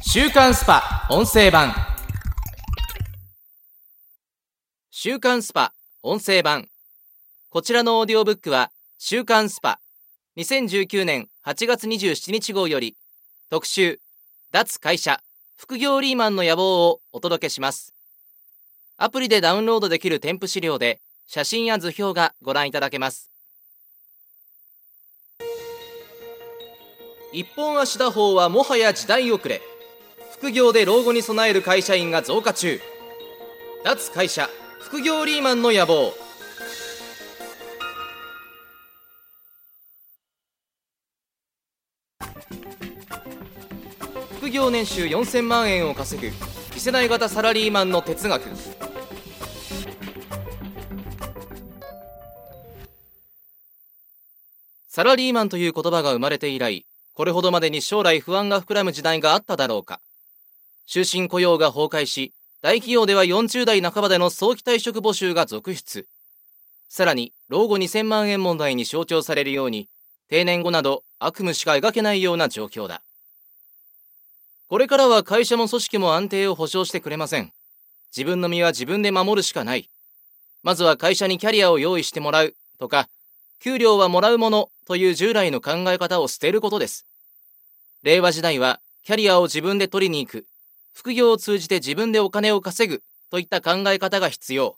週刊 SPA!音声版。週刊 SPA!音声版。こちらのオーディオブックは週刊 SPA!2019年8月27日号より特集脱会社副業リーマンの野望をお届けします。アプリでダウンロードできる添付資料で写真や図表がご覧いただけます。一本足打法はもはや時代遅れ。副業で老後に備える会社員が増加中。脱会社副業リーマンの野望。副業年収4000万円を稼ぐ次世代型サラリーマンの哲学。サラリーマンという言葉が生まれて以来これほどまでに将来不安が膨らむ時代があっただろうか。終身雇用が崩壊し大企業では40代半ばでの早期退職募集が続出。さらに老後2000万円問題に象徴されるように定年後など悪夢しか描けないような状況だ。これからは会社も組織も安定を保証してくれません。自分の身は自分で守るしかない。まずは会社にキャリアを用意してもらうとか給料はもらうものという従来の考え方を捨てることです。令和時代はキャリアを自分で取りに行く。副業を通じて自分でお金を稼ぐといった考え方が必要。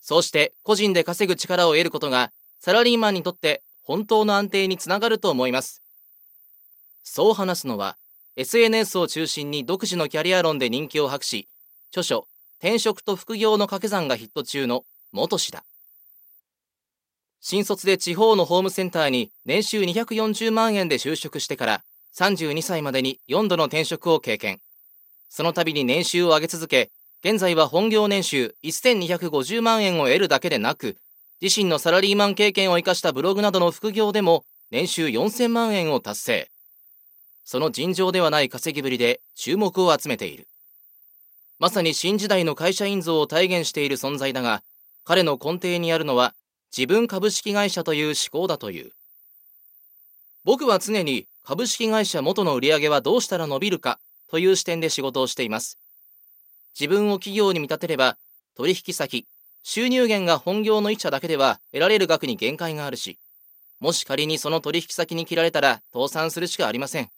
そうして個人で稼ぐ力を得ることがサラリーマンにとって本当の安定につながると思います。そう話すのは SNS を中心に独自のキャリア論で人気を博し著書転職と副業の掛け算がヒット中の元氏だ新卒で地方のホームセンターに年収240万円で就職してから32歳までに4度の転職を経験。その度に年収を上げ続け現在は本業年収1250万円を得るだけでなく自身のサラリーマン経験を生かしたブログなどの副業でも年収4000万円を達成。その尋常ではない稼ぎぶりで注目を集めている。まさに新時代の会社員像を体現している存在だが彼の根底にあるのは自分株式会社という思考だという。僕は常に株式会社元の売り上げはどうしたら伸びるかという視点で仕事をしています。自分を企業に見立てれば取引先収入源が本業の一社だけでは得られる額に限界があるしもし仮にその取引先に切られたら倒産するしかありません。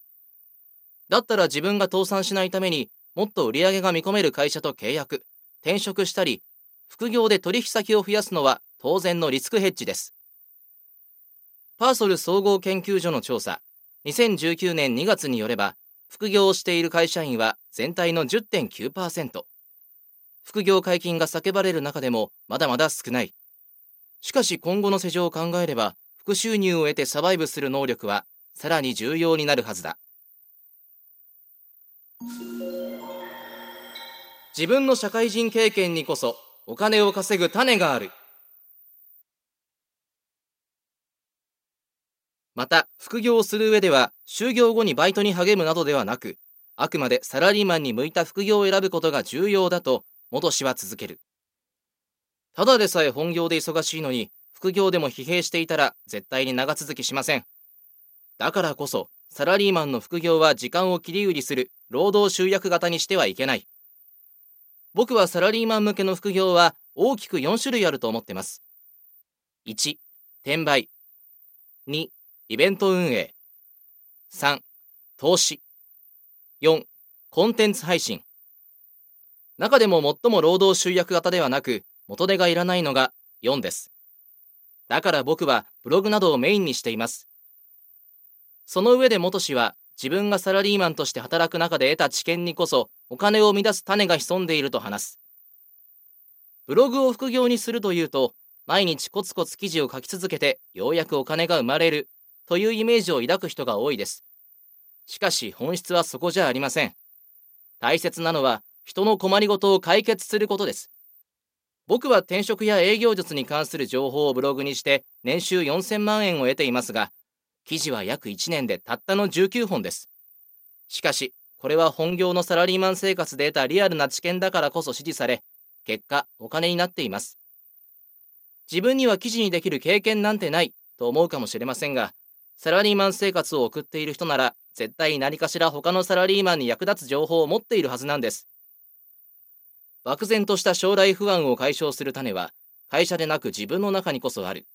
だったら自分が倒産しないためにもっと売り上げが見込める会社と契約転職したり副業で取引先を増やすのは当然のリスクヘッジです。パーソル総合研究所の調査2019年2月によれば副業をしている会社員は全体の10.9%副業解禁が叫ばれる中でもまだまだ少ない。しかし今後の世情を考えれば副収入を得てサバイブする能力はさらに重要になるはずだ。自分の社会人経験にこそお金を稼ぐ種がある。また副業をする上では就業後にバイトに励むなどではなくあくまでサラリーマンに向いた副業を選ぶことが重要だと元氏は続ける。ただでさえ本業で忙しいのに副業でも疲弊していたら絶対に長続きしません。だからこそサラリーマンの副業は時間を切り売りする労働集約型にしてはいけない。僕はサラリーマン向けの副業は大きく4種類あると思ってます。1転売。2イベント運営。3投資。4コンテンツ配信。中でも最も労働集約型ではなく元手がいらないのが4です。だから僕はブログなどをメインにしています。その上で元氏は自分がサラリーマンとして働く中で得た知見にこそお金を生み出す種が潜んでいると話す。ブログを副業にするというと毎日コツコツ記事を書き続けてようやくお金が生まれる。というイメージを抱く人が多いです。しかし本質はそこじゃありません。大切なのは人の困りごとを解決することです。僕は転職や営業術に関する情報をブログにして年収4000万円を得ていますが、記事は約1年でたったの19本です。しかし、これは本業のサラリーマン生活で得たリアルな知見だからこそ支持され、結果、お金になっています。自分には記事にできる経験なんてないと思うかもしれませんが、サラリーマン生活を送っている人なら絶対何かしら他のサラリーマンに役立つ情報を持っているはずなんです。漠然とした将来不安を解消する種は会社でなく自分の中にこそある。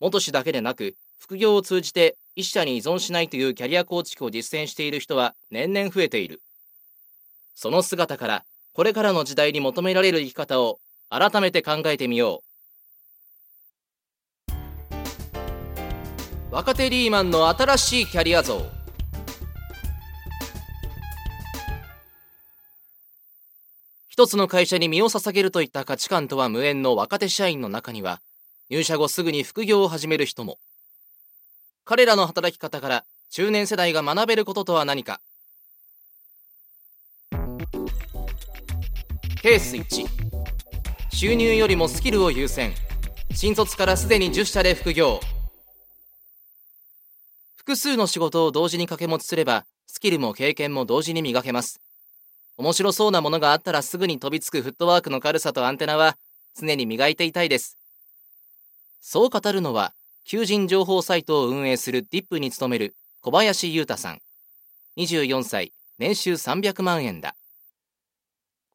元氏だけでなく副業を通じて一社に依存しないというキャリア構築を実践している人は年々増えている。その姿からこれからの時代に求められる生き方を改めて考えてみよう。若手リーマンの新しいキャリア像。一つの会社に身を捧げるといった価値観とは無縁の若手社員の中には入社後すぐに副業を始める人も。彼らの働き方から中年世代が学べることとは何か。ケース1収入よりもスキルを優先。新卒からすでに10社で副業。複数の仕事を同時に掛け持ちすればスキルも経験も同時に磨けます面白そうなものがあったらすぐに飛びつくフットワークの軽さとアンテナは常に磨いていたいですそう語るのは求人情報サイトを運営するディップに勤める小林裕太さん24歳年収300万円だ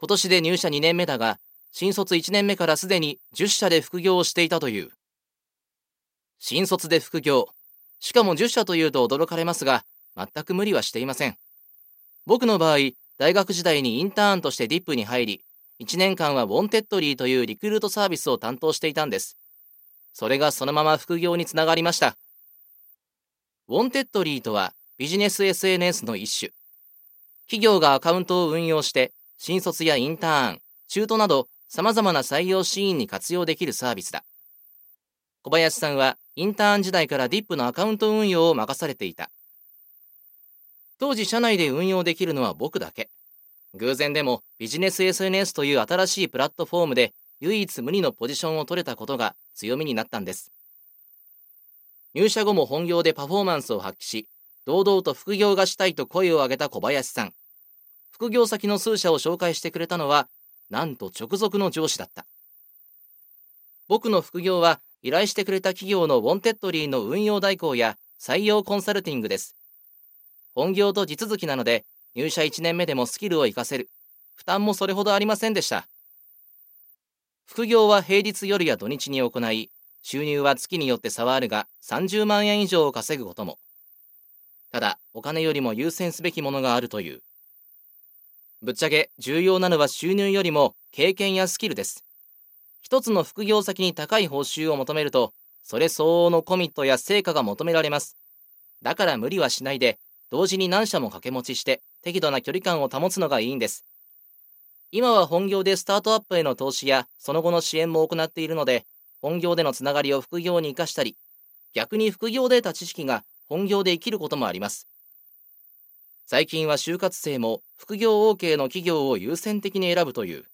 今年で入社2年目だが、新卒1年目からすでに10社で副業をしていたという。新卒で副業。しかも10社というと驚かれますが、全く無理はしていません。僕の場合、大学時代にインターンとしてディップに入り、1年間は Wantedly というリクルートサービスを担当していたんです。それがそのまま副業につながりました。Wantedly とはビジネス SNS の一種。企業がアカウントを運用して新卒やインターン、中途など様々な採用シーンに活用できるサービスだ。小林さんはインターン時代から ディップ のアカウント運用を任されていた。当時社内で運用できるのは僕だけ。偶然でもビジネス SNS という新しいプラットフォームで唯一無二のポジションを取れたことが強みになったんです。入社後も本業でパフォーマンスを発揮し、堂々と副業がしたいと声を上げた小林さん。副業先の数社を紹介してくれたのは、なんと直属の上司だった。僕の副業は、依頼してくれた企業の Wantedly の運用代行や採用コンサルティングです。本業と地続きなので、入社1年目でもスキルを活かせる。負担もそれほどありませんでした。副業は平日夜や土日に行い、収入は月によって差はあるが、30万円以上を稼ぐことも。ただ、お金よりも優先すべきものがあるという。ぶっちゃけ重要なのは収入よりも経験やスキルです。一つの副業先に高い報酬を求めると、それ相応のコミットや成果が求められます。だから無理はしないで、同時に何社も掛け持ちして適度な距離感を保つのがいいんです。今は本業でスタートアップへの投資やその後の支援も行っているので、本業でのつながりを副業に生かしたり、逆に副業で得た知識が本業で生きることもあります。最近は就活生も副業 OK の企業を優先的に選ぶという。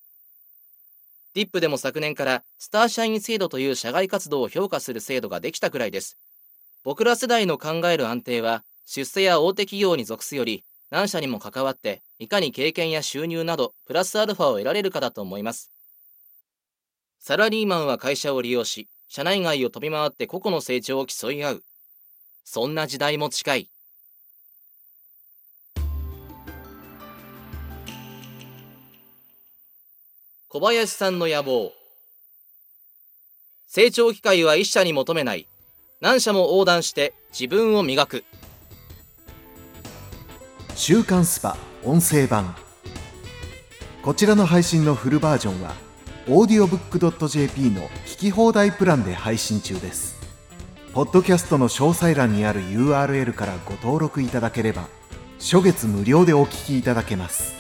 DIP でも昨年からスター社員制度という社外活動を評価する制度ができたくらいです。僕ら世代の考える安定は出世や大手企業に属すより何社にも関わっていかに経験や収入などプラスアルファを得られるかだと思います。サラリーマンは会社を利用し、社内外を飛び回って個々の成長を競い合う。そんな時代も近い。小林さんの野望。成長機会は一社に求めない。何社も横断して自分を磨く。週刊スパ音声版。こちらの配信のフルバージョンは audiobook.jp の聞き放題プランで配信中です。ポッドキャストの詳細欄にある URL からご登録いただければ初月無料でお聞きいただけます。